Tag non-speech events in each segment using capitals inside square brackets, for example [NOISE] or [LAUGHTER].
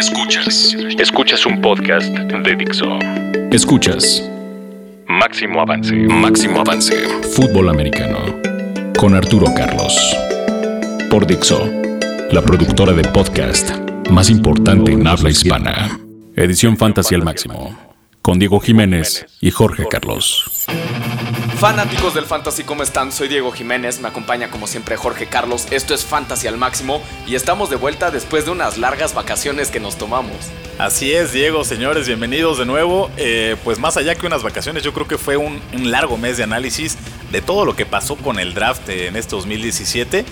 Escuchas. Escuchas un podcast de Dixo. Escuchas. Máximo avance. Máximo avance. Fútbol americano. Con Arturo Carlos. Por Dixo. La productora de podcast más importante en habla hispana. Edición Fantasy al máximo. Con Diego Jiménez y Jorge Carlos. Fanáticos del Fantasy, ¿cómo están? Soy Diego Jiménez, me acompaña como siempre Jorge Carlos. Esto es Fantasy al máximo y estamos de vuelta después de unas largas vacaciones que nos tomamos. Así es, Diego, señores, bienvenidos de nuevo. Eh, pues más allá que unas vacaciones, yo creo que fue un, largo mes de análisis de todo lo que pasó con el draft en este 2017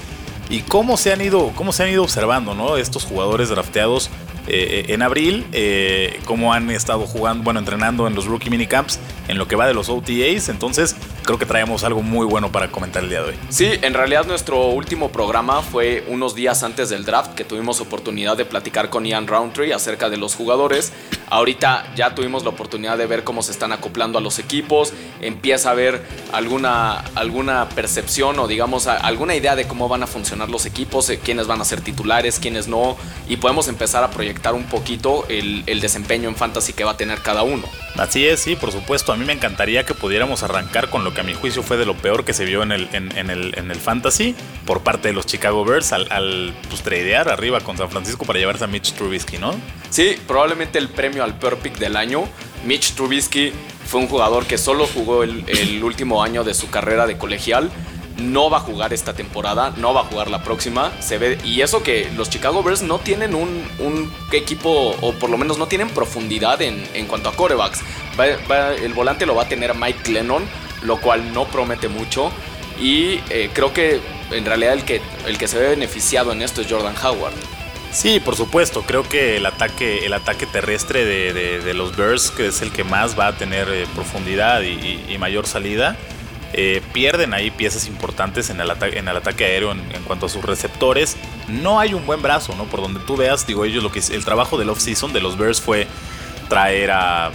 y cómo se han ido, cómo se han ido observando, ¿no? Estos jugadores drafteados eh, en abril, eh, cómo han estado jugando, bueno, entrenando en los rookie minicamps, en lo que va de los OTAs. Entonces, creo que traemos algo muy bueno para comentar el día de hoy. Sí, en realidad nuestro último programa fue unos días antes del draft, que tuvimos oportunidad de platicar con Ian Roundtree acerca de los jugadores. Ahorita ya tuvimos la oportunidad de ver cómo se están acoplando a los equipos, empieza a haber alguna, alguna percepción o digamos alguna idea de cómo van a funcionar los equipos, eh, quiénes van a ser titulares, quiénes no, y podemos empezar a proyectar un poquito el, el desempeño en fantasy que va a tener cada uno. Así es, sí, por supuesto. Mí me encantaría que pudiéramos arrancar con lo que a mi juicio fue de lo peor que se vio en el, en, en el, en el fantasy por parte de los Chicago Bears al, al pues, tradear arriba con San Francisco para llevarse a Mitch Trubisky, ¿no? Sí, probablemente el premio al peor pick del año. Mitch Trubisky fue un jugador que solo jugó el, el último año de su carrera de colegial no va a jugar esta temporada, no va a jugar la próxima. Se ve, y eso que los Chicago Bears no tienen un, equipo, o por lo menos no tienen profundidad en, en cuanto a corebacks. El volante lo va a tener Mike Lennon, lo cual no promete mucho. Y eh, creo que en realidad el que, el que se ve beneficiado en esto es Jordan Howard. Sí, por supuesto. Creo que el ataque, el ataque terrestre de, de, los Bears, que es el que más va a tener eh, profundidad y mayor salida, eh, pierden ahí piezas importantes en el, ataque aéreo en, cuanto a sus receptores. No hay un buen brazo, ¿no? Por donde tú veas, digo, ellos lo que el trabajo del off-season de los Bears fue traer a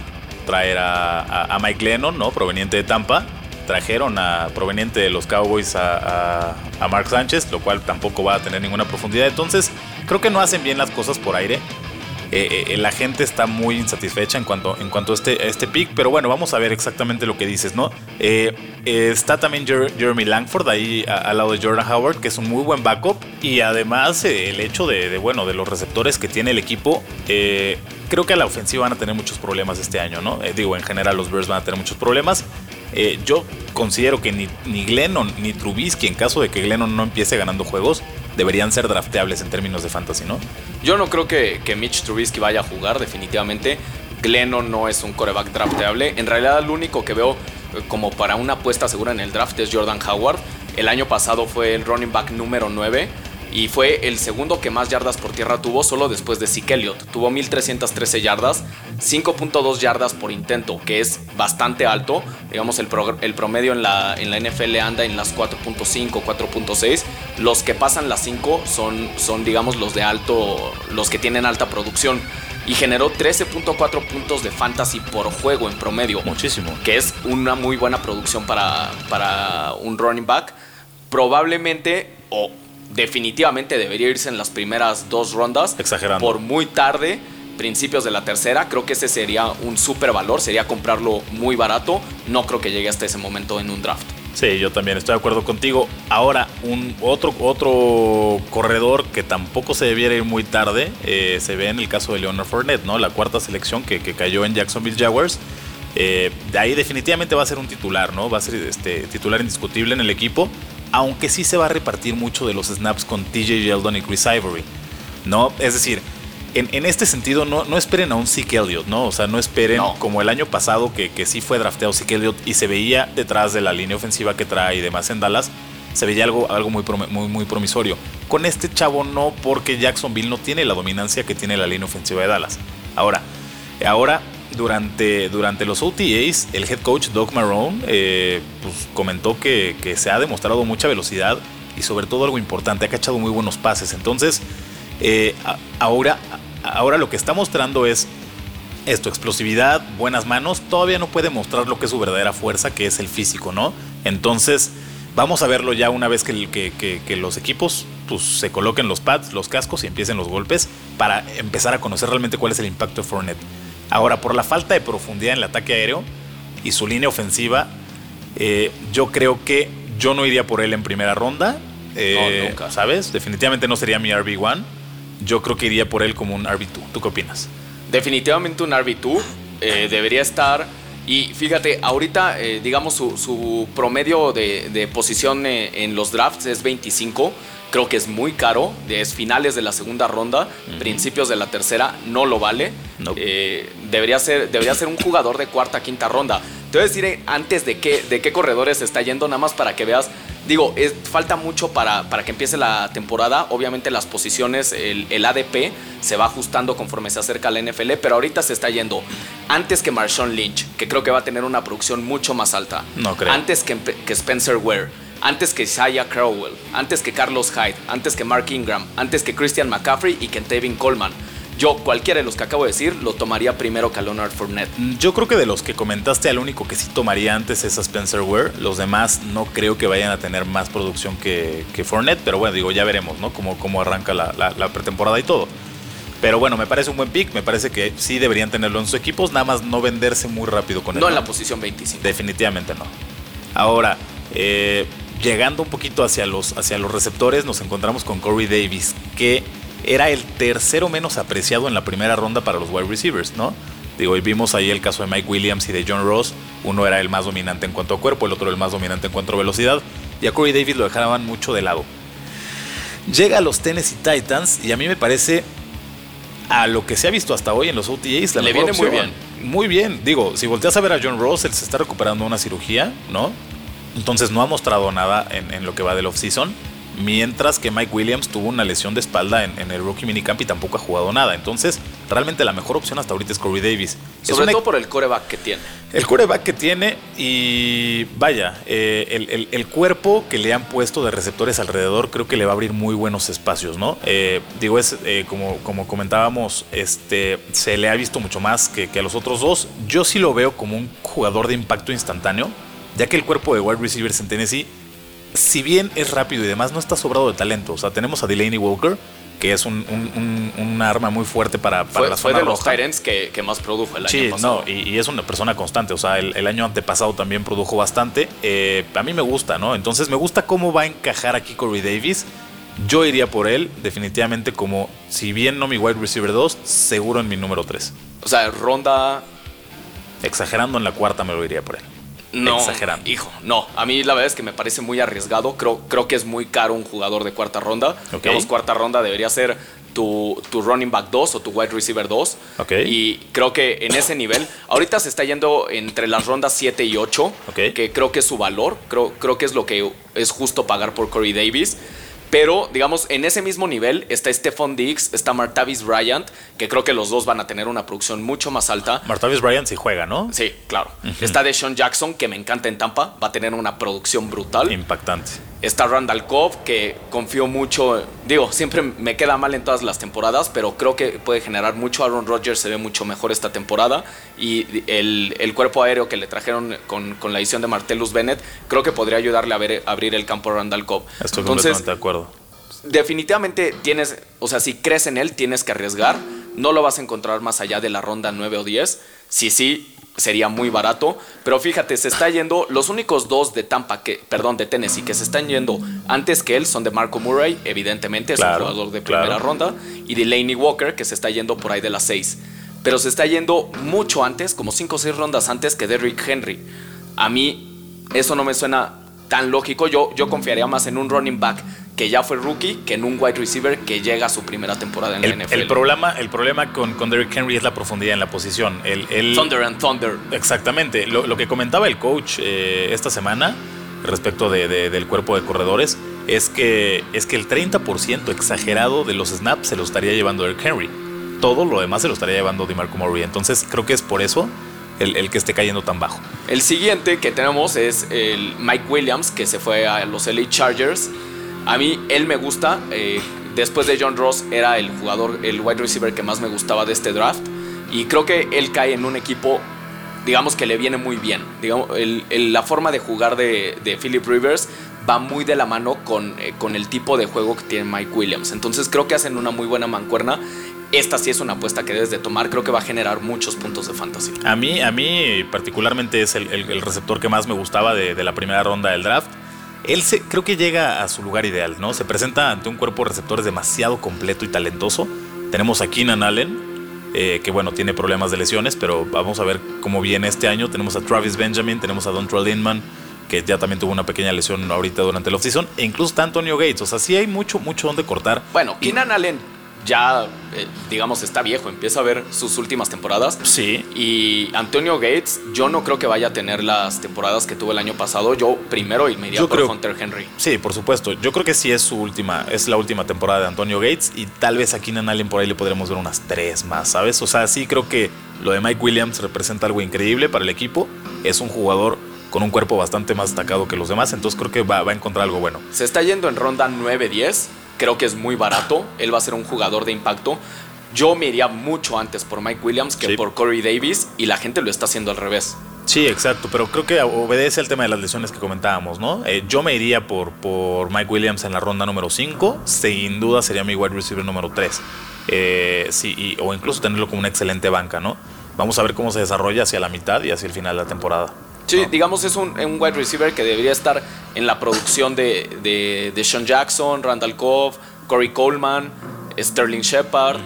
traer a, Mike Lennon, ¿no? Proveniente de Tampa. Trajeron a proveniente de los Cowboys a Mark Sánchez, lo cual tampoco va a tener ninguna profundidad. Entonces, creo que no hacen bien las cosas por aire. Eh, eh, la gente está muy insatisfecha en cuanto, en cuanto a este, este pick, pero bueno, vamos a ver exactamente lo que dices, ¿no? Eh, está también Jer Jeremy Langford ahí al lado de Jordan Howard, que es un muy buen backup, y además el hecho de, de, bueno, de los receptores que tiene el equipo, creo que a la ofensiva van a tener muchos problemas este año, ¿no? digo, en general los Bears van a tener muchos problemas. Eh, yo considero que ni, ni, Glennon ni Trubisky, en caso de que Glennon no empiece ganando juegos, deberían ser drafteables en términos de fantasy, ¿no? Yo no creo que, que Mitch Trubisky vaya a jugar, definitivamente. Glennon no es un coreback drafteable. En realidad, lo único que veo eh, como para una apuesta segura en el draft es Jordan Howard. El año pasado fue el running back número 9 y fue el segundo que más yardas por tierra tuvo solo después de Zeke Elliott. Tuvo 1313 yardas, 5.2 yardas por intento, que es bastante alto. Digamos, el, el promedio en la, en la, NFL anda en las 4.5, 4.6. Los que pasan las 5 son, son, digamos, los de alto, los que tienen alta producción. Y generó 13.4 puntos de fantasy por juego en promedio. Muchísimo. Que es una muy buena producción para, para un running back. Probablemente, o definitivamente debería irse en las primeras dos rondas. Exagerando. Por muy tarde, principios de la tercera, creo que ese sería un super valor, sería comprarlo muy barato. No creo que llegue hasta ese momento en un draft. Sí, yo también estoy de acuerdo contigo. Ahora, un otro, otro corredor que tampoco se debiera ir muy tarde, eh, se ve en el caso de Leonard Fournette, ¿no? La cuarta selección que, que cayó en Jacksonville Jaguars. Eh, de ahí definitivamente va a ser un titular, ¿no? Va a ser este, titular indiscutible en el equipo aunque sí se va a repartir mucho de los snaps con TJ Yeldon y Chris Ivory, ¿no? Es decir, en, en este sentido, no, no, esperen a un Zeke Elliott, ¿no? O sea, no esperen no. como el año pasado que, que sí fue drafteado Zeke Elliott y se veía detrás de la línea ofensiva que trae y demás en Dallas, se veía algo, algo muy, muy, muy promisorio. Con este chavo no, porque Jacksonville no tiene la dominancia que tiene la línea ofensiva de Dallas. Ahora, ahora durante, durante los OTAs, el head coach Doug Marrone eh, pues, comentó que, que, se ha demostrado mucha velocidad y sobre todo algo importante, ha cachado muy buenos pases. Entonces, eh, ahora, ahora lo que está mostrando es esto, explosividad, buenas manos. Todavía no puede mostrar lo que es su verdadera fuerza, que es el físico, ¿no? Entonces, vamos a verlo ya una vez que, que, que los equipos pues, se coloquen los pads, los cascos y empiecen los golpes para empezar a conocer realmente cuál es el impacto de Fournette. Ahora, por la falta de profundidad en el ataque aéreo y su línea ofensiva, eh, yo creo que yo no iría por él en primera ronda. Eh, nunca. ¿Sabes? Definitivamente no sería mi RB1. Yo creo que iría por él como un RB2. ¿Tú qué opinas? Definitivamente un RB2. Eh, debería estar y fíjate, ahorita, eh, digamos, su, promedio de, posición eh, en los drafts es 25. Creo que es muy caro. Es finales de la segunda ronda, principios de la tercera, no lo vale. Eh, debería, ser, debería ser un jugador de cuarta, quinta ronda. Te voy a decir antes de qué, de qué corredores está yendo, nada más para que veas Digo, es, falta mucho para, para, que empiece la temporada. Obviamente las posiciones, el, ADP se va ajustando conforme se acerca la NFL, pero ahorita se está yendo antes que Marshawn Lynch, que creo que va a tener una producción mucho más alta. No creo. Antes que, que Spencer Ware, antes que Isaiah Crowell, antes que Carlos Hyde, antes que Mark Ingram, antes que Christian McCaffrey y que Tevin Coleman. Yo, cualquiera de los que acabo de decir, lo tomaría primero que a Leonard Fournette. Mm, yo creo que de los que comentaste, al único que sí tomaría antes es a Spencer Ware. Los demás no creo que vayan a tener más producción que, que Fournette, pero bueno, digo, ya veremos, ¿no? Cómo, cómo arranca la, pretemporada y todo. Pero bueno, me parece un buen pick. Me parece que sí deberían tenerlo en sus equipos, nada más no venderse muy rápido con él. No en la posición 25. Definitivamente no. Ahora, eh, llegando un poquito hacia los, hacia los receptores, nos encontramos con Corey Davis, que era el tercero menos apreciado en la primera ronda para los wide receivers, ¿no? Digo, y vimos ahí el caso de Mike Williams y de John Ross. Uno era el más dominante en cuanto a cuerpo, el otro el más dominante en cuanto a velocidad. Y a Corey Davis lo dejaban mucho de lado. Llega a los Tennessee Titans y a mí me parece a lo que se ha visto hasta hoy en los OTAs la Le viene muy bien. Muy bien. Digo, si volteas a ver a John Ross, él se está recuperando una cirugía, ¿no? Entonces no ha mostrado nada en, en lo que va del off-season mientras que Mike Williams tuvo una lesión de espalda en, el rookie minicamp y tampoco ha jugado nada. Entonces, realmente la mejor opción hasta ahorita es Corey Davis. Sobre todo por el coreback que tiene. El coreback que tiene y vaya, eh, el, cuerpo que le han puesto de receptores alrededor creo que le va a abrir muy buenos espacios, ¿no? Eh, digo, es eh, como, como comentábamos, este, se le ha visto mucho más que, que a los otros dos. Yo sí lo veo como un jugador de impacto instantáneo, ya que el cuerpo de wide receivers en Tennessee si bien es rápido y demás, no está sobrado de talento. O sea, tenemos a Delaney Walker, que es un, arma muy fuerte para, para fue, la fue de los Tyrants que, más produjo el año pasado. no, y, es una persona constante. O sea, el, año antepasado también produjo bastante. Eh, a mí me gusta, ¿no? Entonces me gusta cómo va a encajar aquí Corey Davis. Yo iría por él, definitivamente, como si bien no mi wide receiver 2, seguro en mi número 3. O sea, ronda. Exagerando en la cuarta me lo iría por él. No, exagerando. Hijo, no. A mí la verdad es que me parece muy arriesgado. Creo, creo que es muy caro un jugador de cuarta ronda. Digamos, cuarta ronda debería ser tu, tu, running back 2 o tu wide receiver 2. Y creo que en ese nivel, ahorita se está yendo entre las rondas 7 y 8, que creo que es su valor. Creo, creo que es lo que es justo pagar por Corey Davis. Pero, digamos, en ese mismo nivel está Stephon Diggs, está Martavis Bryant, que creo que los dos van a tener una producción mucho más alta. Martavis Bryant sí juega, ¿no? Sí, claro. Está Deshaun Jackson, que me encanta en Tampa, va a tener una producción brutal. Impactante. Está Randall Cobb, que confío mucho, digo, siempre me queda mal en todas las temporadas, pero creo que puede generar mucho. Aaron Rodgers se ve mucho mejor esta temporada y el, cuerpo aéreo que le trajeron con, la edición de Martellus Bennett, creo que podría ayudarle a, ver, abrir el campo a Randall Cobb. Estoy completamente de acuerdo. Definitivamente tienes, o sea, si crees en él, tienes que arriesgar. No lo vas a encontrar más allá de la ronda 9 o 10. Si sí, sería muy barato. Pero fíjate, se está yendo. Los únicos dos de Tampa, que, perdón, de Tennessee, que se están yendo antes que él son de Marco Murray, evidentemente, es un jugador de primera ronda. Y de Laney Walker, que se está yendo por ahí de las 6. Pero se está yendo mucho antes, como 5 o 6 rondas antes que Derrick Henry. A mí, eso no me suena tan lógico. Yo, yo confiaría más en un running back que ya fue rookie que en un wide receiver que llega a su primera temporada en el, la NFL. El problema, el problema con, con Derrick Henry es la profundidad en la posición. El, el thunder and Thunder. Exactamente. Lo, que comentaba el coach eh, esta semana respecto de, del cuerpo de corredores es que, es que el 30% exagerado de los snaps se lo estaría llevando Derrick Henry. Todo lo demás se lo estaría llevando DeMarco Murray. Entonces creo que es por eso el, el, que esté cayendo tan bajo. El siguiente que tenemos es el Mike Williams, que se fue a los LA Chargers. A mí él me gusta. Eh, después de John Ross era el jugador, el wide receiver que más me gustaba de este draft. Y creo que él cae en un equipo, digamos que le viene muy bien. Digamos, la forma de jugar de, Philip Rivers va muy de la mano con, eh, con el tipo de juego que tiene Mike Williams. Entonces creo que hacen una muy buena mancuerna. esta sí es una apuesta que debes de tomar. Creo que va a generar muchos puntos de fantasy. A mí, a mí particularmente es el, receptor que más me gustaba de, la primera ronda del draft. Él se, creo que llega a su lugar ideal, ¿no? Se presenta ante un cuerpo de receptores demasiado completo y talentoso. Tenemos a Keenan Allen, eh, que bueno, tiene problemas de lesiones, pero vamos a ver cómo viene este año. Tenemos a Travis Benjamin, tenemos a Dontrell Inman, que ya también tuvo una pequeña lesión ahorita durante el offseason, e incluso está Antonio Gates. O sea, sí hay mucho, mucho donde cortar. Bueno, Keenan Allen ya, eh, digamos, está viejo, empieza a ver sus últimas temporadas. Sí. Y Antonio Gates, yo no creo que vaya a tener las temporadas que tuvo el año pasado. Yo primero y me iría por Hunter Henry. Sí, por supuesto. Yo creo que sí es su última, es la última temporada de Antonio Gates y tal vez aquí en Allen por ahí le podremos ver unas tres más, ¿sabes? O sea, sí creo que lo de Mike Williams representa algo increíble para el equipo. Es un jugador con un cuerpo bastante más destacado que los demás, entonces creo que va, va a encontrar algo bueno. Se está yendo en ronda 9-10 creo que es muy barato. Él va a ser un jugador de impacto. Yo me iría mucho antes por Mike Williams que por Corey Davis y la gente lo está haciendo al revés. Sí, exacto, pero creo que obedece al tema de las lesiones que comentábamos, ¿no? Eh, yo me iría por, por Mike Williams en la ronda número 5, sin duda sería mi wide receiver número 3. Eh, sí, o incluso tenerlo como una excelente banca, ¿no? Vamos a ver cómo se desarrolla hacia la mitad y hacia el final de la temporada. Sí, digamos es un, wide receiver que debería estar en la producción de, de, Sean Jackson, Randall Cobb, Corey Coleman, Sterling Shepard.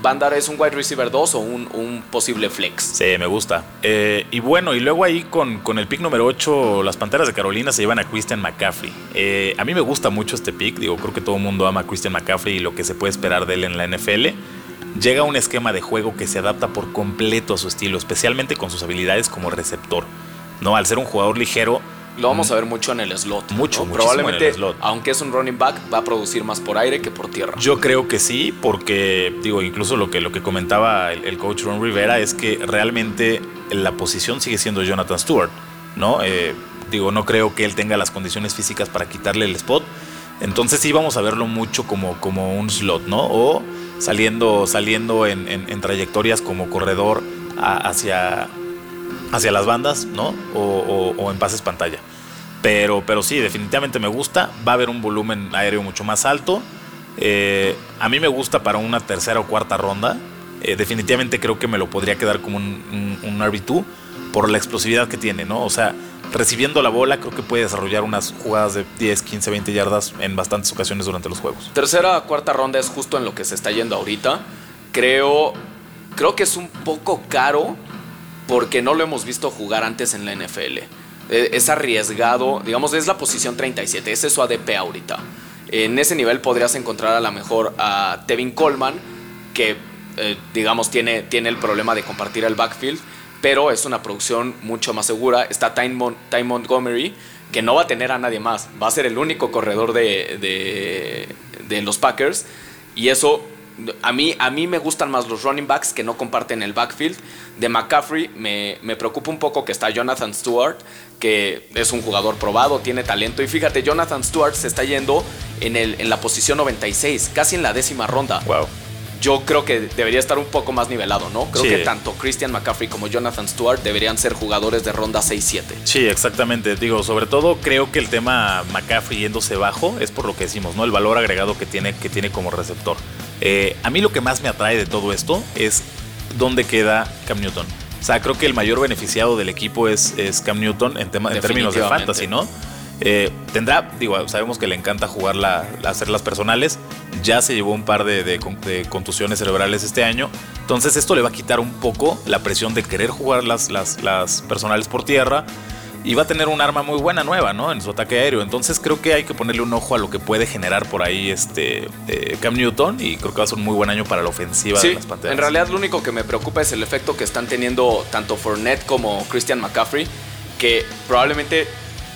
Bandar es un wide receiver 2 o un, posible flex. Sí, me gusta. Eh, y bueno, y luego ahí con, con, el pick número 8, las Panteras de Carolina se llevan a Christian McCaffrey. Eh, a mí me gusta mucho este pick, digo, creo que todo el mundo ama a Christian McCaffrey y lo que se puede esperar de él en la NFL. Llega un esquema de juego que se adapta por completo a su estilo, especialmente con sus habilidades como receptor. ¿No? Al ser un jugador ligero. Lo vamos a ver mucho en el slot. Mucho, Probablemente, en el slot. aunque es un running back, va a producir más por aire que por tierra. Yo creo que sí, porque, digo, incluso lo que, lo que comentaba el, coach Ron Rivera es que realmente la posición sigue siendo Jonathan Stewart, ¿no? Eh, digo, no creo que él tenga las condiciones físicas para quitarle el spot. Entonces sí vamos a verlo mucho como, como un slot, ¿no? O saliendo, saliendo en, trayectorias como corredor hacia, hacia las bandas, ¿no? O, en pases pantalla. Pero, pero sí, definitivamente me gusta. Va a haber un volumen aéreo mucho más alto. Eh, a mí me gusta para una tercera o cuarta ronda. Eh, definitivamente creo que me lo podría quedar como un, un, RB2 por la explosividad que tiene, ¿no? O sea, recibiendo la bola creo que puede desarrollar unas jugadas de 10, 15, 20 yardas en bastantes ocasiones durante los juegos. Tercera cuarta ronda es justo en lo que se está yendo ahorita. Creo, creo que es un poco caro porque no lo hemos visto jugar antes en la NFL. E, es arriesgado, digamos, es la posición 37, ese es su ADP ahorita. En ese nivel podrías encontrar a lo mejor a Tevin Coleman, que eh, digamos tiene, tiene el problema de compartir el backfield, pero es una producción mucho más segura. Está Ty, Montgomery, que no va a tener a nadie más, va a ser el único corredor de, de, de los Packers, y eso a mí, a mí me gustan más los running backs que no comparten el backfield. De McCaffrey me, preocupa un poco que está Jonathan Stewart, que es un jugador probado, tiene talento. Y fíjate, Jonathan Stewart se está yendo en, el, en la posición 96, casi en la décima ronda. Wow. Yo creo que debería estar un poco más nivelado, ¿no? Creo que tanto Christian McCaffrey como Jonathan Stewart deberían ser jugadores de ronda 6-7. Sí, exactamente. Digo, sobre todo creo que el tema McCaffrey yéndose bajo es por lo que decimos, ¿no? El valor agregado que tiene, que tiene como receptor. Eh, a mí lo que más me atrae de todo esto es dónde queda Cam Newton. O sea, creo que el mayor beneficiado del equipo es, es Cam Newton en, tema, en términos de fantasy, ¿no? Eh, tendrá, digo, sabemos que le encanta jugar la, hacer las personales. Ya se llevó un par de, de, contusiones cerebrales este año. Entonces, esto le va a quitar un poco la presión de querer jugar las, las, las personales por tierra y va a tener un arma muy buena nueva, ¿no? En su ataque aéreo. Entonces creo que hay que ponerle un ojo a lo que puede generar por ahí este eh, Cam Newton y creo que va a ser un muy buen año para la ofensiva de las Panteras. En realidad lo único que me preocupa es el efecto que están teniendo tanto Fournette como Christian McCaffrey, que probablemente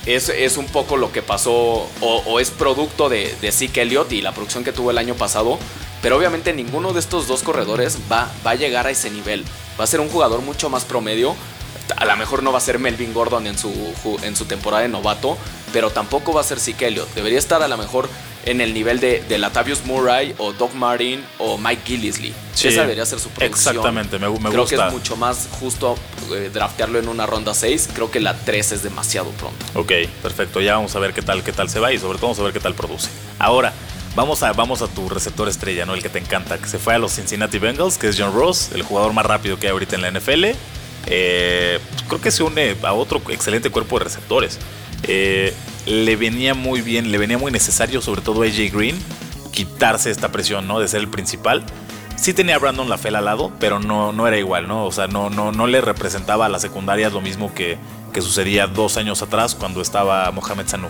es, es un poco lo que pasó o, es producto de, de Zeke Elliott y la producción que tuvo el año pasado. Pero obviamente ninguno de estos dos corredores va, va a llegar a ese nivel. Va a ser un jugador mucho más promedio a lo mejor no va a ser Melvin Gordon en su, en su temporada de novato, pero tampoco va a ser Zeke Elliott. Debería estar a lo mejor en el nivel de, de Latavius Murray o Doug Martin o Mike Gillisley. Esa debería ser su producción. Exactamente, me, me Creo que es mucho más justo eh, draftearlo en una ronda 6. Creo que la 3 es demasiado pronto. Ok, perfecto. Ya vamos a ver qué tal, qué tal se va y sobre todo vamos a ver qué tal produce. Ahora, Vamos a, vamos a tu receptor estrella, ¿no? El que te encanta, que se fue a los Cincinnati Bengals, que es John Ross, el jugador más rápido que hay ahorita en la NFL. Eh, creo que se une a otro excelente cuerpo de receptores. Eh, le venía muy bien, le venía muy necesario, sobre todo a AJ Green, quitarse esta presión, ¿no? De ser el principal. Sí tenía Brandon LaFell al lado, pero no, no era igual, ¿no? O sea, no, no, no le representaba a la secundaria lo mismo que, que sucedía dos años atrás cuando estaba Mohamed Sanu.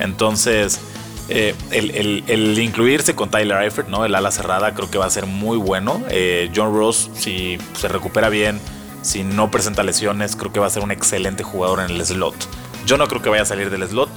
Entonces, eh, el, incluirse con Tyler Eifert, ¿no? El ala cerrada, creo que va a ser muy bueno. John Ross, si se recupera bien, si no presenta lesiones, creo que va a ser un excelente jugador en el slot. Yo no creo que vaya a salir del slot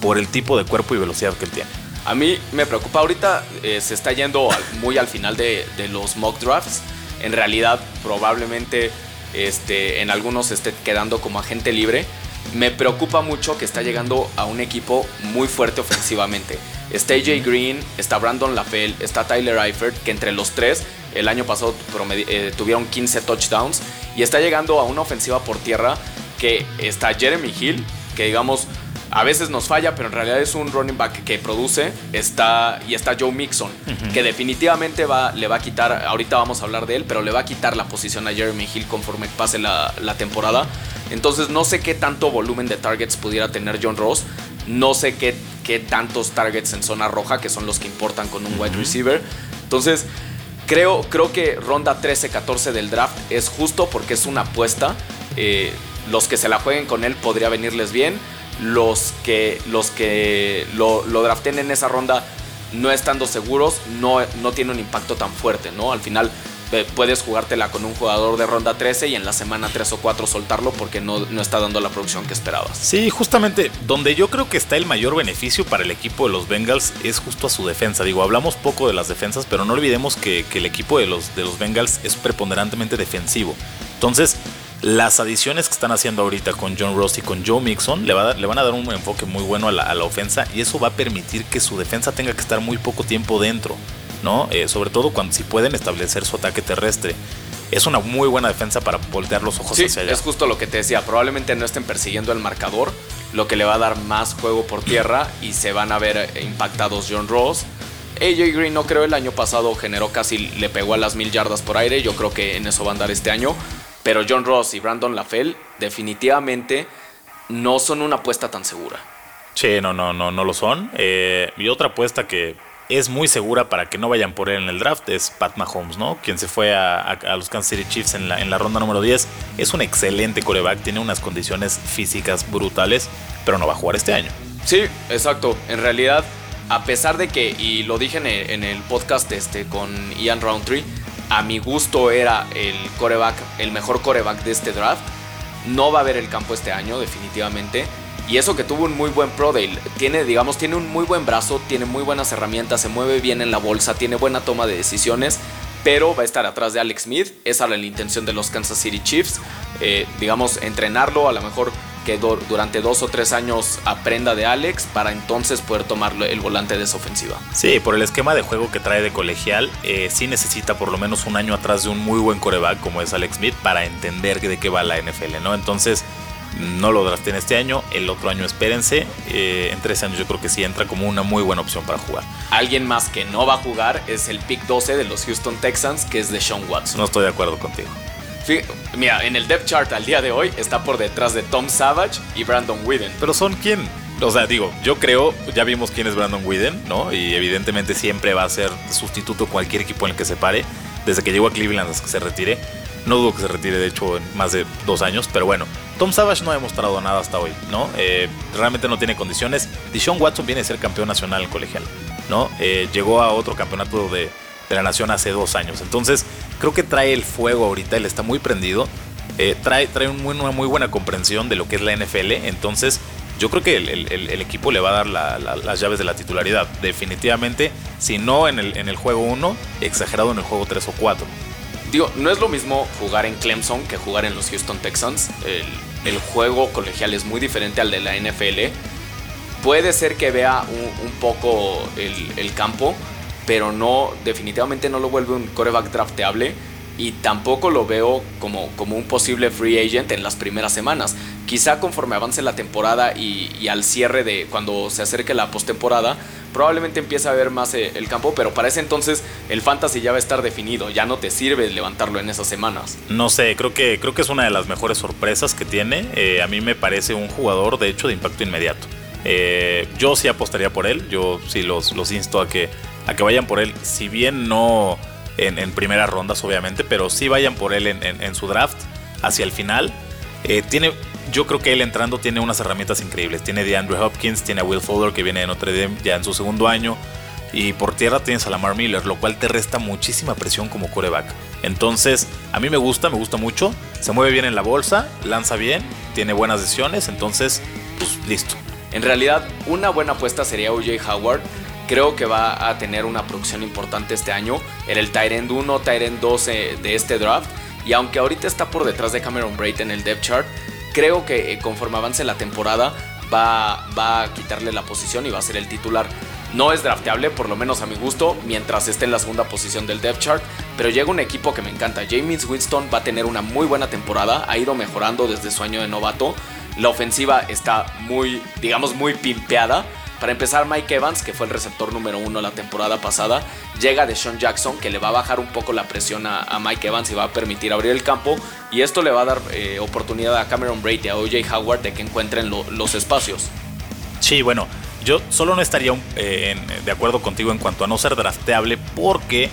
por el tipo de cuerpo y velocidad que él tiene. A mí me preocupa ahorita, eh, se está yendo muy al final de, los mock drafts. En realidad, probablemente este, en algunos esté quedando como agente libre me preocupa mucho que está llegando a un equipo muy fuerte ofensivamente. Está AJ Green, está Brandon LaFell, está Tyler Eifert, que entre los tres el año pasado eh, tuvieron 15 touchdowns y está llegando a una ofensiva por tierra que está Jeremy Hill, que digamos a veces nos falla, pero en realidad es un running back que produce. Está, y está Joe Mixon, que definitivamente va, le va a quitar, ahorita vamos a hablar de él, pero le va a quitar la posición a Jeremy Hill conforme pase la, la temporada. Entonces no sé qué tanto volumen de targets pudiera tener John Ross. No sé qué, qué tantos targets en zona roja, que son los que importan con un wide receiver. Entonces, creo, creo que ronda 13-14 del draft es justo porque es una apuesta. Eh, los que se la jueguen con él podría venirles bien. Los que, los que lo, lo draften en esa ronda no estando seguros, no, no tiene un impacto tan fuerte, ¿no? Al final puedes jugártela con un jugador de ronda 13 y en la semana 3 o 4 soltarlo porque no, no, está dando la producción que esperabas. Sí, justamente donde yo creo que está el mayor beneficio para el equipo de los Bengals es justo a su defensa. Digo, hablamos poco de las defensas, pero no olvidemos que, el equipo de los, de los Bengals es preponderantemente defensivo. Entonces, las adiciones que están haciendo ahorita con John Ross y con Joe Mixon le, va le van a dar un enfoque muy bueno a la ofensa y eso va a permitir que su defensa tenga que estar muy poco tiempo dentro. ¿No? Eh, sobre todo cuando si pueden establecer su ataque terrestre. Es una muy buena defensa para voltear los ojos hacia allá. Es justo lo que te decía. Probablemente no estén persiguiendo el marcador, lo que le va a dar más juego por tierra [CLEARS THROAT] y se van a ver eh, impactados John Ross. AJ Green no creo el año pasado generó casi, le pegó a las mil yardas por aire. Yo creo que en eso va a andar este año. Pero John Ross y Brandon LaFell definitivamente no son una apuesta tan segura. Sí, no, no, no, no lo son. Eh, y otra apuesta que es muy segura para que no vayan por él en el draft es Pat Mahomes, ¿no? Quien se fue a, los Kansas City Chiefs en la, en la, ronda número 10. Es un excelente coreback, tiene unas condiciones físicas brutales, pero no va a jugar este año. Sí, exacto. En realidad, a pesar de que, y lo dije en el, podcast este, con Ian Roundtree, a mi gusto era el coreback, el mejor coreback de este draft. No va a ver el campo este año, definitivamente. Y eso que tuvo un muy buen Pro Day. Tiene, digamos, tiene un muy buen brazo, tiene muy buenas herramientas, se mueve bien en la bolsa, tiene buena toma de decisiones, pero va a estar atrás de Alex Smith. Esa era la intención de los Kansas City Chiefs. Eh, digamos, entrenarlo, a lo mejor que durante dos o tres años aprenda de Alex para entonces poder tomar el volante de esa ofensiva. Sí, por el esquema de juego que trae de colegial, eh, sí necesita por lo menos un año atrás de un muy buen coreback como es Alex Smith para entender de qué va la NFL, ¿no? Entonces no lo draften este año, el otro año espérense. Eh, en tres años yo creo que sí entra como una muy buena opción para jugar. Alguien más que no va a jugar es el pick 12 de los Houston Texans, que es de Sean Watson. No estoy de acuerdo contigo. mira, en el depth chart al día de hoy está por detrás de Tom Savage y Brandon Whedon. Pero son quién? O sea, digo, yo creo, ya vimos quién es Brandon Whedon, ¿no? Y evidentemente siempre va a ser sustituto cualquier equipo en el que se pare, desde que llegó a Cleveland hasta que se retire. No dudo que se retire, de hecho, en más de dos años, pero bueno. Tom Savage no ha demostrado nada hasta hoy, ¿no? Eh, realmente no tiene condiciones. Dishon Watson viene a ser campeón nacional colegial, ¿no? Eh, llegó a otro campeonato de, la nación hace dos años. Entonces, creo que trae el fuego ahorita, él está muy prendido. Eh, trae trae una muy buena comprensión de lo que es la NFL. Entonces, yo creo que el, equipo le va a dar las llaves de la titularidad. Definitivamente, si no en el, en el juego 1, exagerado en el juego 3 o 4. Digo, no es lo mismo jugar en Clemson que jugar en los Houston Texans. El, juego colegial es muy diferente al de la NFL. Puede ser que vea un, poco el, campo, pero no, definitivamente no lo vuelve un coreback drafteable y tampoco lo veo como, como un posible free agent en las primeras semanas. Quizá conforme avance la temporada y, al cierre de cuando se acerque la postemporada, probablemente empiece a ver más eh, el campo, pero para ese entonces el fantasy ya va a estar definido, ya no te sirve levantarlo en esas semanas. No sé, creo que, creo que es una de las mejores sorpresas que tiene. Eh, a mí me parece un jugador, de hecho, de impacto inmediato. Eh, yo sí apostaría por él, yo sí los, los insto a que, a que vayan por él, si bien no en, primeras rondas, obviamente, pero sí vayan por él en, su draft hacia el final. tiene yo creo que él entrando tiene unas herramientas increíbles. Tiene de Andrew Hopkins, tiene a Will Fuller que viene de Notre Dame ya en su segundo año. Y por tierra tienes a Lamar Miller, lo cual te resta muchísima presión como coreback. Entonces, a mí me gusta, me gusta mucho. Se mueve bien en la bolsa, lanza bien, tiene buenas decisiones. Entonces, pues listo. En realidad, una buena apuesta sería OJ Howard. Creo que va a tener una producción importante este año. Era el Tyrend 1, Tyrend 2 de este draft. Y aunque ahorita está por detrás de Cameron Braid en el depth chart, creo que eh, conforme avance la temporada va, va a quitarle la posición y va a ser el titular. No es drafteable, por lo menos a mi gusto, mientras esté en la segunda posición del depth chart, pero llega un equipo que me encanta. James Winston va a tener una muy buena temporada, ha ido mejorando desde su año de novato. La ofensiva está muy, digamos, muy pimpeada. Para empezar, Mike Evans, que fue el receptor número uno la temporada pasada, llega de Sean Jackson, que le va a bajar un poco la presión a, Mike Evans y va a permitir abrir el campo. Y esto le va a dar eh, oportunidad a Cameron Brady y a OJ Howard de que encuentren los espacios. Sí, bueno, yo solo no estaría eh, de acuerdo contigo en cuanto a no ser drafteable, porque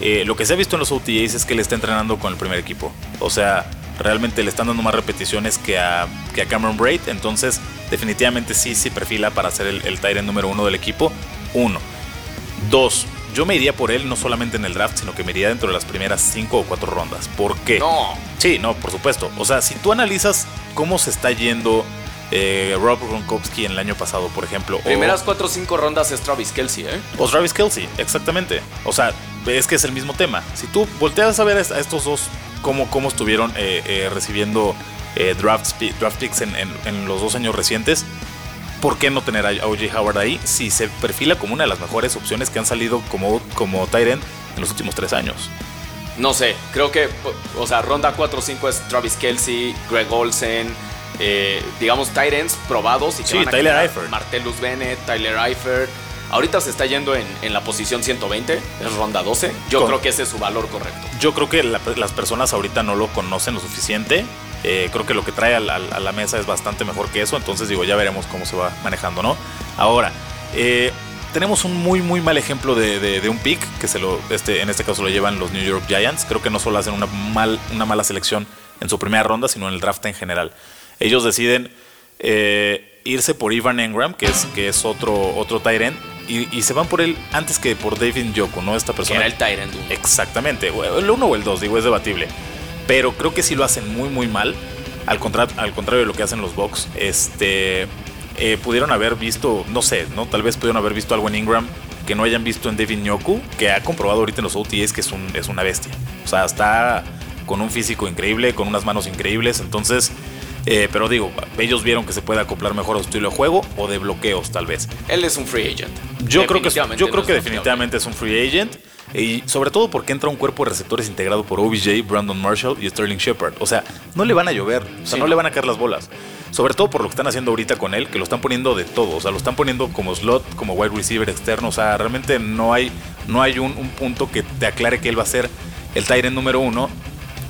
eh, lo que se ha visto en los OTAs es que le está entrenando con el primer equipo. O sea, realmente le están dando más repeticiones que a, que a Cameron Braid. Entonces, definitivamente sí, sí perfila para ser el, el número uno del equipo. Uno. Dos. Yo me iría por él no solamente en el draft, sino que me iría dentro de las primeras cinco o cuatro rondas. ¿Por qué? No. Sí, no, por supuesto. O sea, si tú analizas cómo se está yendo eh, Rob Gronkowski en el año pasado, por ejemplo. Primeras cuatro o cinco rondas es Travis Kelsey, ¿eh? O Travis Kelsey, exactamente. O sea, es que es el mismo tema. Si tú volteas a ver a estos dos, cómo, cómo estuvieron eh, eh, recibiendo eh, draft, picks en, los dos años recientes. ¿Por qué no tener a OJ Howard ahí si se perfila como una de las mejores opciones que han salido como, como Tyrant en los últimos tres años? No sé, creo que, o sea, ronda 4-5 es Travis Kelsey, Greg Olsen, eh, digamos, Tyrants probados. Y sí, Tyler Eifert. Martellus Bennett, Tyler Eifert. Ahorita se está yendo en, la posición 120, es ronda 12. Yo creo que ese es su valor correcto. Yo creo que las personas ahorita no lo conocen lo suficiente. Eh, creo que lo que trae a la, mesa es bastante mejor que eso. Entonces digo, ya veremos cómo se va manejando, ¿no? Ahora, eh, tenemos un muy muy mal ejemplo de, un pick, que se lo, este, en este caso lo llevan los New York Giants. Creo que no solo hacen una, mal, una mala selección en su primera ronda, sino en el draft en general. Ellos deciden eh, irse por Ivan Engram, que es, que es otro, otro y, se van por él antes que por David Njoku, ¿no? Esta persona. era el Tyrant Exactamente, el uno o el dos, digo, es debatible. Pero creo que sí lo hacen muy, muy mal. Al, al contrario de lo que hacen los Bucks. Este. Eh, pudieron haber visto, no sé, ¿no? Tal vez pudieron haber visto algo en Ingram que no hayan visto en David Njoku, que ha comprobado ahorita en los OTAs que es, un, es una bestia. O sea, está con un físico increíble, con unas manos increíbles. Entonces, eh, pero digo, ellos vieron que se puede acoplar mejor a su estilo de juego o de bloqueos, tal vez. Él es un free agent. Yo creo que, yo creo que definitivamente es un free agent. Y sobre todo porque entra un cuerpo de receptores integrado por OBJ, Brandon Marshall y Sterling Shepard. O sea, no le van a llover, o sea, no, le van a caer las bolas. Sobre todo por lo que están haciendo ahorita con él, que lo están poniendo de todo. O sea, lo están poniendo como slot, como wide receiver externo. O sea, realmente no hay, no hay un, punto que te aclare que él va a ser el Tyrant número uno,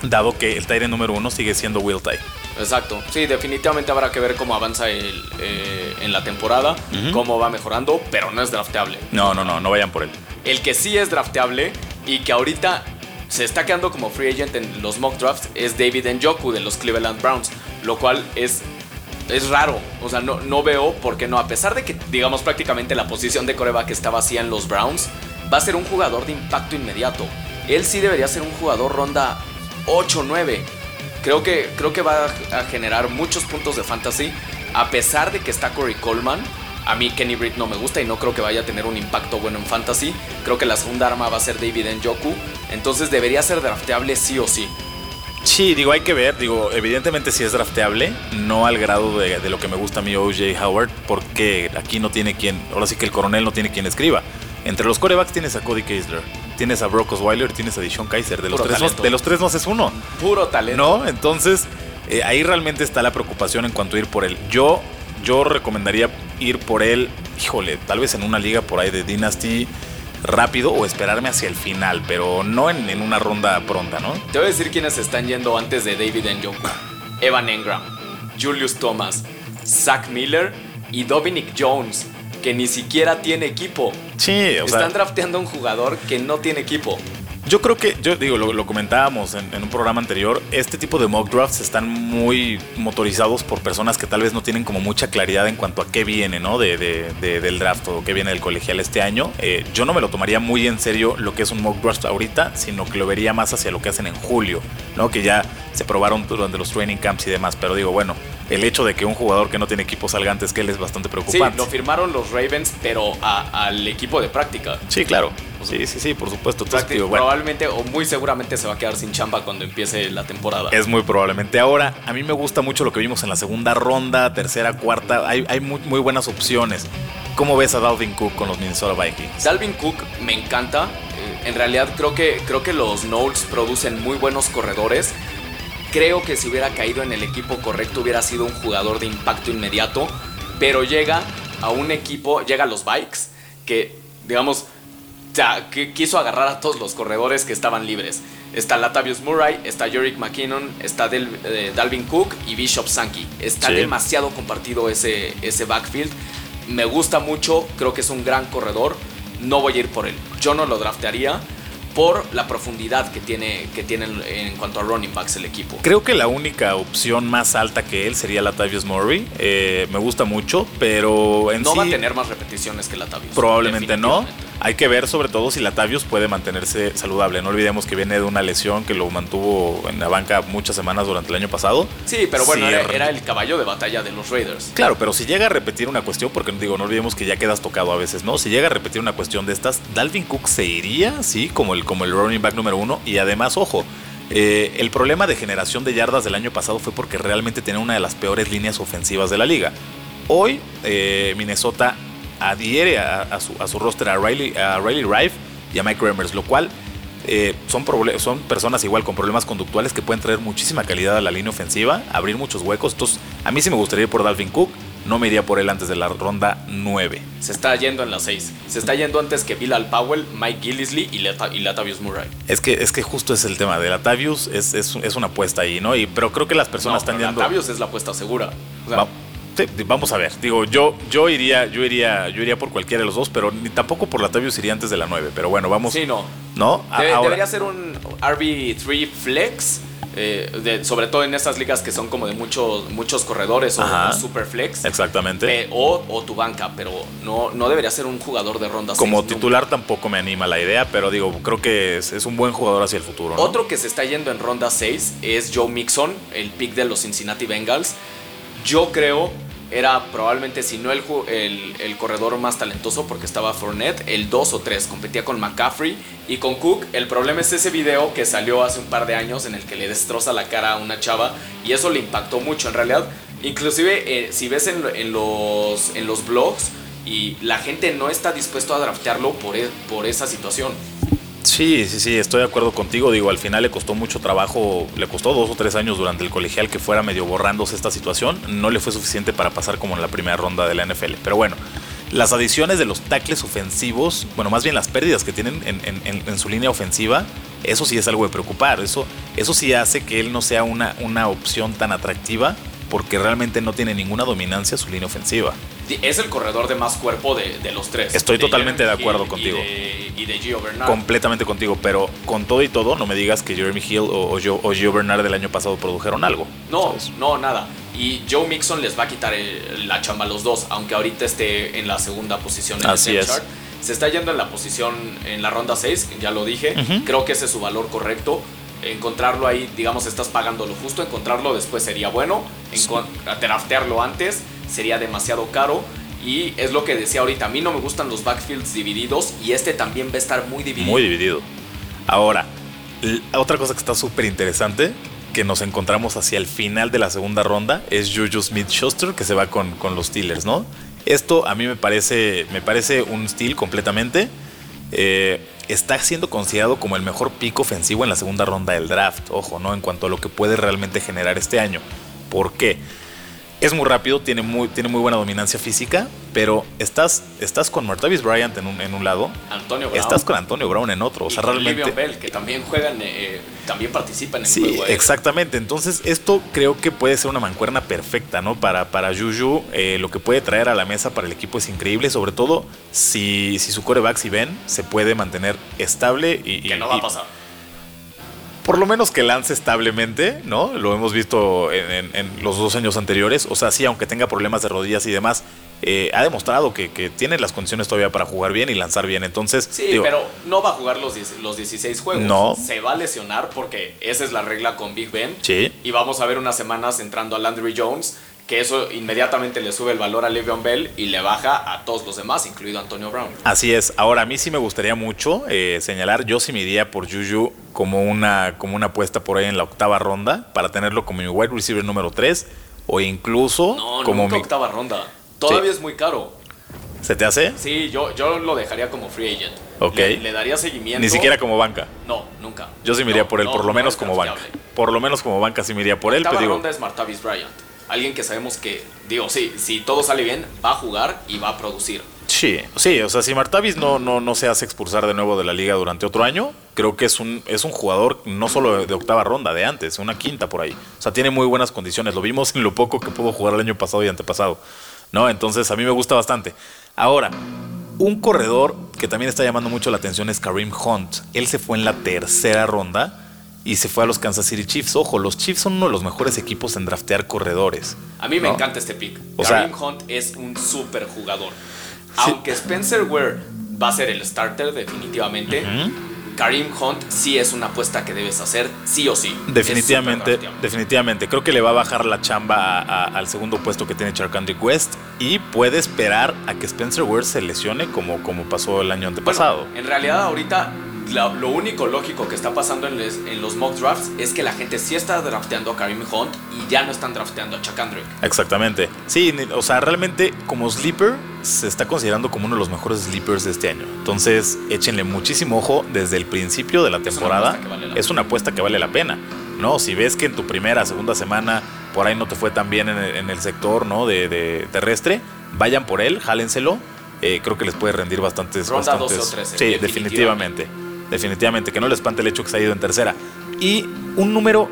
dado que el Tyrant número uno sigue siendo Will Ty. Exacto. Sí, definitivamente habrá que ver cómo avanza el, eh, en la temporada, cómo va mejorando, pero no es drafteable. No, no, no, no vayan por él. El que sí es drafteable y que ahorita se está quedando como free agent en los mock drafts es David Njoku de los Cleveland Browns, lo cual es, es raro. O sea, no, no veo por qué no. A pesar de que, digamos, prácticamente la posición de coreback está vacía en los Browns, va a ser un jugador de impacto inmediato. Él sí debería ser un jugador ronda 8-9 Creo que, creo que va a generar muchos puntos de fantasy. A pesar de que está Corey Coleman, a mí Kenny Britt no me gusta y no creo que vaya a tener un impacto bueno en fantasy. Creo que la segunda arma va a ser David Njoku. Entonces debería ser drafteable sí o sí. Sí, digo, hay que ver. Digo, evidentemente sí es drafteable. No al grado de, de lo que me gusta a mí OJ Howard. Porque aquí no tiene quien. Ahora sí que el coronel no tiene quien escriba. Entre los corebacks tienes a Cody Kessler, tienes a Brock Osweiler y tienes a Dishon Kaiser. De los, tres, de los tres no haces uno. Puro talento. ¿No? Entonces, eh, ahí realmente está la preocupación en cuanto a ir por él. Yo, yo recomendaría ir por él, híjole, tal vez en una liga por ahí de Dynasty rápido o esperarme hacia el final, pero no en, una ronda pronta, ¿no? Te voy a decir quiénes están yendo antes de David Njoku. Evan Engram, Julius Thomas, Zach Miller y Dominic Jones, que ni siquiera tiene equipo. Sí, o Están drafteando a un jugador que no tiene equipo. Yo creo que, yo digo, lo, comentábamos en, un programa anterior, este tipo de mock drafts están muy motorizados por personas que tal vez no tienen como mucha claridad en cuanto a qué viene, ¿no? De, del draft o qué viene del colegial este año. Eh, yo no me lo tomaría muy en serio lo que es un mock draft ahorita, sino que lo vería más hacia lo que hacen en julio, ¿no? Que ya se probaron durante los training camps y demás, pero digo, bueno, el hecho de que un jugador que no tiene equipo salga antes que él es bastante preocupante. Sí, lo firmaron los Ravens, pero al equipo de práctica. Sí, claro. Sí, sí, sí, por supuesto. probablemente o muy seguramente se va a quedar sin chamba cuando empiece la temporada. Es muy probablemente. Ahora, a mí me gusta mucho lo que vimos en la segunda ronda, tercera, cuarta. Hay, hay muy, muy buenas opciones. ¿Cómo ves a Dalvin Cook con los Minnesota Vikings? Dalvin Cook me encanta. Eh, en realidad creo que, creo que los Knowles producen muy buenos corredores. Creo que si hubiera caído en el equipo correcto hubiera sido un jugador de impacto inmediato. Pero llega a un equipo, llega a los Bikes, que digamos sea, que quiso agarrar a todos los corredores que estaban libres. Está Latavius Murray, está Jerick McKinnon, está Del, eh, Dalvin Cook y Bishop Sankey. Está demasiado compartido ese, ese backfield. Me gusta mucho, creo que es un gran corredor. No voy a ir por él. Yo no lo draftearía por la profundidad que tiene, que tiene en cuanto a running backs el equipo. Creo que la única opción más alta que él sería Latavius Murray. Eh, me gusta mucho, pero en no sí, va a tener más repeticiones que Latavius. Probablemente no. Hay que ver sobre todo si Latavius puede mantenerse saludable. No olvidemos que viene de una lesión que lo mantuvo en la banca muchas semanas durante el año pasado. Sí, pero bueno, era, el caballo de batalla de los Raiders. Claro, pero si llega a repetir una cuestión, porque digo, no olvidemos que ya quedas tocado a veces, ¿no? Si llega a repetir una cuestión de estas, Dalvin Cook se iría, sí, como el como el running back número uno. Y además, ojo, eh, el problema de generación de yardas del año pasado fue porque realmente tenía una de las peores líneas ofensivas de la liga. Hoy eh, Minnesota adhiere a, su, a, su, roster a Riley, a Riley Rife y a Mike Remmers, lo cual eh, son, son personas igual con problemas conductuales que pueden traer muchísima calidad a la línea ofensiva, abrir muchos huecos. Entonces, a mí sí me gustaría ir por Dalvin Cook no me iría por él antes de la ronda 9. Se está yendo en la 6. Se está yendo antes que Bilal Powell, Mike Gillisley y, Latavius Murray. Es que, es que justo es el tema. De Latavius es, es, es una apuesta ahí, ¿no? Y, pero creo que las personas están yendo. Latavius es la apuesta segura. Vamos a ver. Digo, yo, yo iría, yo iría, yo iría por cualquiera de los dos, pero ni tampoco por Latavius iría antes de la 9. Pero bueno, vamos. Sí, no. ¿No? debería ser un RB3 flex eh, sobre todo en estas ligas que son como de muchos, muchos corredores o, super flex. Exactamente. o, tu banca, pero no, no debería ser un jugador de ronda Como titular tampoco me anima la idea, pero digo, creo que es, un buen jugador hacia el futuro. Otro que se está yendo en ronda 6 es Joe Mixon, el pick de los Cincinnati Bengals. Yo creo era probablemente, si no el, el, corredor más talentoso, porque estaba Fournette, el 2 o 3. Competía con McCaffrey y con Cook. El problema es ese video que salió hace un par de años en el que le destroza la cara a una chava y eso le impactó mucho. En realidad, inclusive eh, si ves en, los, en los blogs y la gente no está dispuesto a draftearlo por, e, por esa situación. Sí, sí, sí, estoy de acuerdo contigo. Digo, al final le costó mucho trabajo, le costó dos o tres años durante el colegial que fuera medio borrándose esta situación. No le fue suficiente para pasar como en la primera ronda de la NFL. Pero bueno, las adiciones de los tackles ofensivos, bueno, más bien las pérdidas que tienen en, su línea ofensiva, eso sí es algo de preocupar. Eso, eso sí hace que él no sea una, una opción tan atractiva porque realmente no tiene ninguna dominancia su línea ofensiva. Es el corredor de más cuerpo de, los tres. Estoy totalmente de acuerdo contigo. Y de, Gio Bernard. Completamente contigo, pero con todo y todo, no me digas que Jeremy Hill o, Gio, Bernard del año pasado produjeron algo. No, no, nada. Y Joe Mixon les va a quitar la chamba a los dos, aunque ahorita esté en la segunda posición en Así el es. Se está yendo en la posición en la ronda 6, ya lo dije. Creo que ese es su valor correcto encontrarlo ahí, digamos, estás pagando lo justo, encontrarlo después sería bueno, draftearlo antes sería demasiado caro. Y es lo que decía ahorita, a mí no me gustan los backfields divididos y este también va a estar muy dividido. Muy dividido. Ahora, otra cosa que está súper interesante, que nos encontramos hacia el final de la segunda ronda, es Juju Smith-Schuster, que se va con, con, los Steelers, ¿no? Esto a mí me parece, me parece un steal completamente eh, está siendo considerado como el mejor pico ofensivo en la segunda ronda del draft. Ojo, ¿no? En cuanto a lo que puede realmente generar este año. ¿Por qué? Es muy rápido, tiene muy, tiene muy buena dominancia física, pero estás, estás con Martavis Bryant en un, en un lado. Antonio Brown. Estás con Antonio Brown en otro. O sea, realmente. Bell, que también juegan, eh, también participan en sí, el juego. Sí, exactamente. Entonces, esto creo que puede ser una mancuerna perfecta, ¿no? Para, para Juju, eh, lo que puede traer a la mesa para el equipo es increíble, sobre todo si, si su coreback, si ven, se puede mantener estable y. Que no va a pasar por lo menos que lance establemente, ¿no? Lo hemos visto en, los dos años anteriores. O sea, sí, aunque tenga problemas de rodillas y demás, eh, ha demostrado que, tiene las condiciones todavía para jugar bien y lanzar bien. Entonces, sí, pero no va a jugar los, los 16 juegos. No. Se va a lesionar porque esa es la regla con Big Ben. Sí. Y vamos a ver unas semanas entrando a Landry Jones que eso inmediatamente le sube el valor a Le'Veon Bell y le baja a todos los demás, incluido Antonio Brown. Así es. Ahora, a mí sí me gustaría mucho eh, señalar, yo sí me iría por Juju como una, como una apuesta por ahí en la octava ronda para tenerlo como mi wide receiver número 3 o incluso no, como mi octava ronda. Todavía es muy caro. ¿Se te hace? Sí, yo, yo lo dejaría como free agent. Ok. Le, daría seguimiento. Ni siquiera como banca. No, nunca. Yo sí me iría por él, por lo menos como banca. Por lo menos como banca sí me iría por él. La ronda es Martavis Bryant alguien que sabemos que, digo, sí, si todo sale bien, va a jugar y va a producir. Sí, sí, o sea, si Martavis no, no, no se hace expulsar de nuevo de la liga durante otro año, creo que es un, es un jugador no solo de octava ronda, de antes, una quinta por ahí. O sea, tiene muy buenas condiciones. Lo vimos en lo poco que pudo jugar el año pasado y antepasado. ¿No? Entonces, a mí me gusta bastante. Ahora, un corredor que también está llamando mucho la atención es Kareem Hunt. Él se fue en la tercera ronda y se fue a los Kansas City Chiefs. Ojo, los Chiefs son uno de los mejores equipos en draftear corredores. A mí me encanta este pick. O Kareem Hunt es un súper jugador. Aunque Spencer Ware va a ser el starter definitivamente, Kareem Hunt sí es una apuesta que debes hacer, sí o sí. Definitivamente, definitivamente. Creo que le va a bajar la chamba al segundo puesto que tiene Charkandrick West y puede esperar a que Spencer Ware se lesione como, como pasó el año antepasado. en realidad ahorita lo, único lógico que está pasando en, los mock drafts es que la gente sí está drafteando a Karim Hunt y ya no están drafteando a Chuck Andrick. Exactamente. Sí, o sea, realmente como sleeper se está considerando como uno de los mejores sleepers de este año. Entonces, échenle muchísimo ojo desde el principio de la temporada. Es una apuesta que vale la, pena. ¿no? Si ves que en tu primera, segunda semana por ahí no te fue tan bien en el, sector ¿no? de, terrestre, vayan por él, jálenselo. Eh, creo que les puede rendir bastantes. Ronda bastantes 12 o 13. Sí, definitivamente definitivamente, que no le espante el hecho que se ha ido en tercera. Y un número,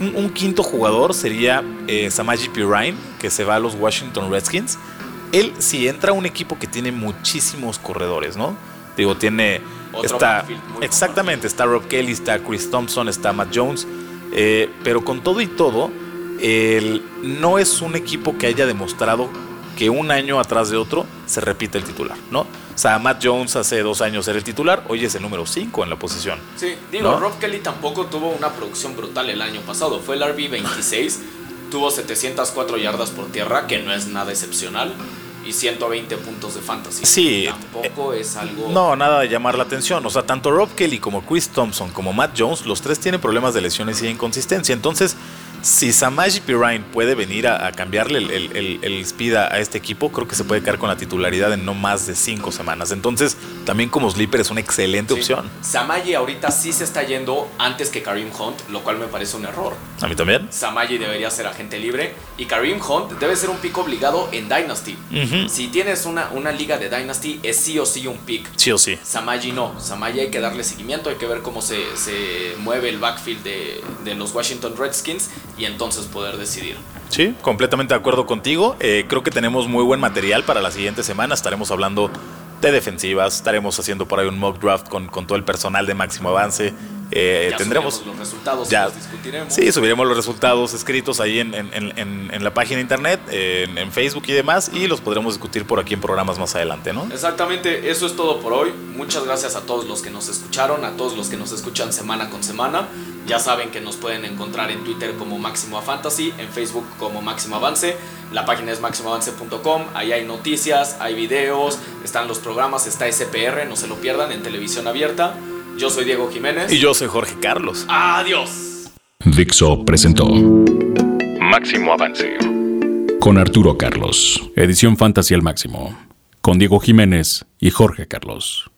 un, quinto jugador sería eh, Samaji Pirine, que se va a los Washington Redskins. Él si entra a un equipo que tiene muchísimos corredores, ¿no? Digo, tiene... está, exactamente, está Rob Kelly, está Chris Thompson, está Matt Jones, eh, pero con todo y todo, él no es un equipo que haya demostrado que un año atrás de otro se repite el titular, ¿no? O sea, Matt Jones hace dos años era el titular, hoy es el número 5 en la posición. Sí, digo, Rob Kelly tampoco tuvo una producción brutal el año pasado. Fue el RB26, [LAUGHS] tuvo 704 yardas por tierra, que no es nada excepcional. Y 120 puntos de fantasy. Sí. Tampoco es algo. No, nada de llamar la atención. O sea, tanto Rob Kelly como Chris Thompson como Matt Jones, los tres tienen problemas de lesiones y inconsistencia. Entonces, si Samaji Pirine puede venir a, cambiarle el, speed a, este equipo, creo que se puede quedar con la titularidad en no más de cinco semanas. Entonces, también como sleeper es una excelente opción. Samaji ahorita sí se está yendo antes que Kareem Hunt, lo cual me parece un error. A mí también. Samaji debería ser agente libre y Kareem Hunt debe ser un pick obligado en Dynasty. Si tienes una, una liga de Dynasty, es sí o sí un pick. Sí o sí. Samaji no. Samaji hay que darle seguimiento, hay que ver cómo se, mueve el backfield de, de los Washington Redskins y entonces poder decidir. Sí, completamente de acuerdo contigo. Eh, creo que tenemos muy buen material para la siguiente semana. Estaremos hablando de defensivas, estaremos haciendo por ahí un mock draft con, con todo el personal de máximo avance. Eh, ya tendremos los resultados ya los discutiremos. Sí, subiremos los resultados escritos ahí en, en, en, la página de internet, en, Facebook y demás, y los podremos discutir por aquí en programas más adelante, ¿no? Exactamente, eso es todo por hoy. Muchas gracias a todos los que nos escucharon, a todos los que nos escuchan semana con semana. Ya saben que nos pueden encontrar en Twitter como Máximo Fantasy, en Facebook como Máximo Avance. La página es máximoavance.com. Ahí hay noticias, hay videos, están los programas, está SPR, no se lo pierdan en televisión abierta. Yo soy Diego Jiménez. Y yo soy Jorge Carlos. Adiós. Dixo presentó Máximo Avance con Arturo Carlos. Edición Fantasy al máximo. Con Diego Jiménez y Jorge Carlos.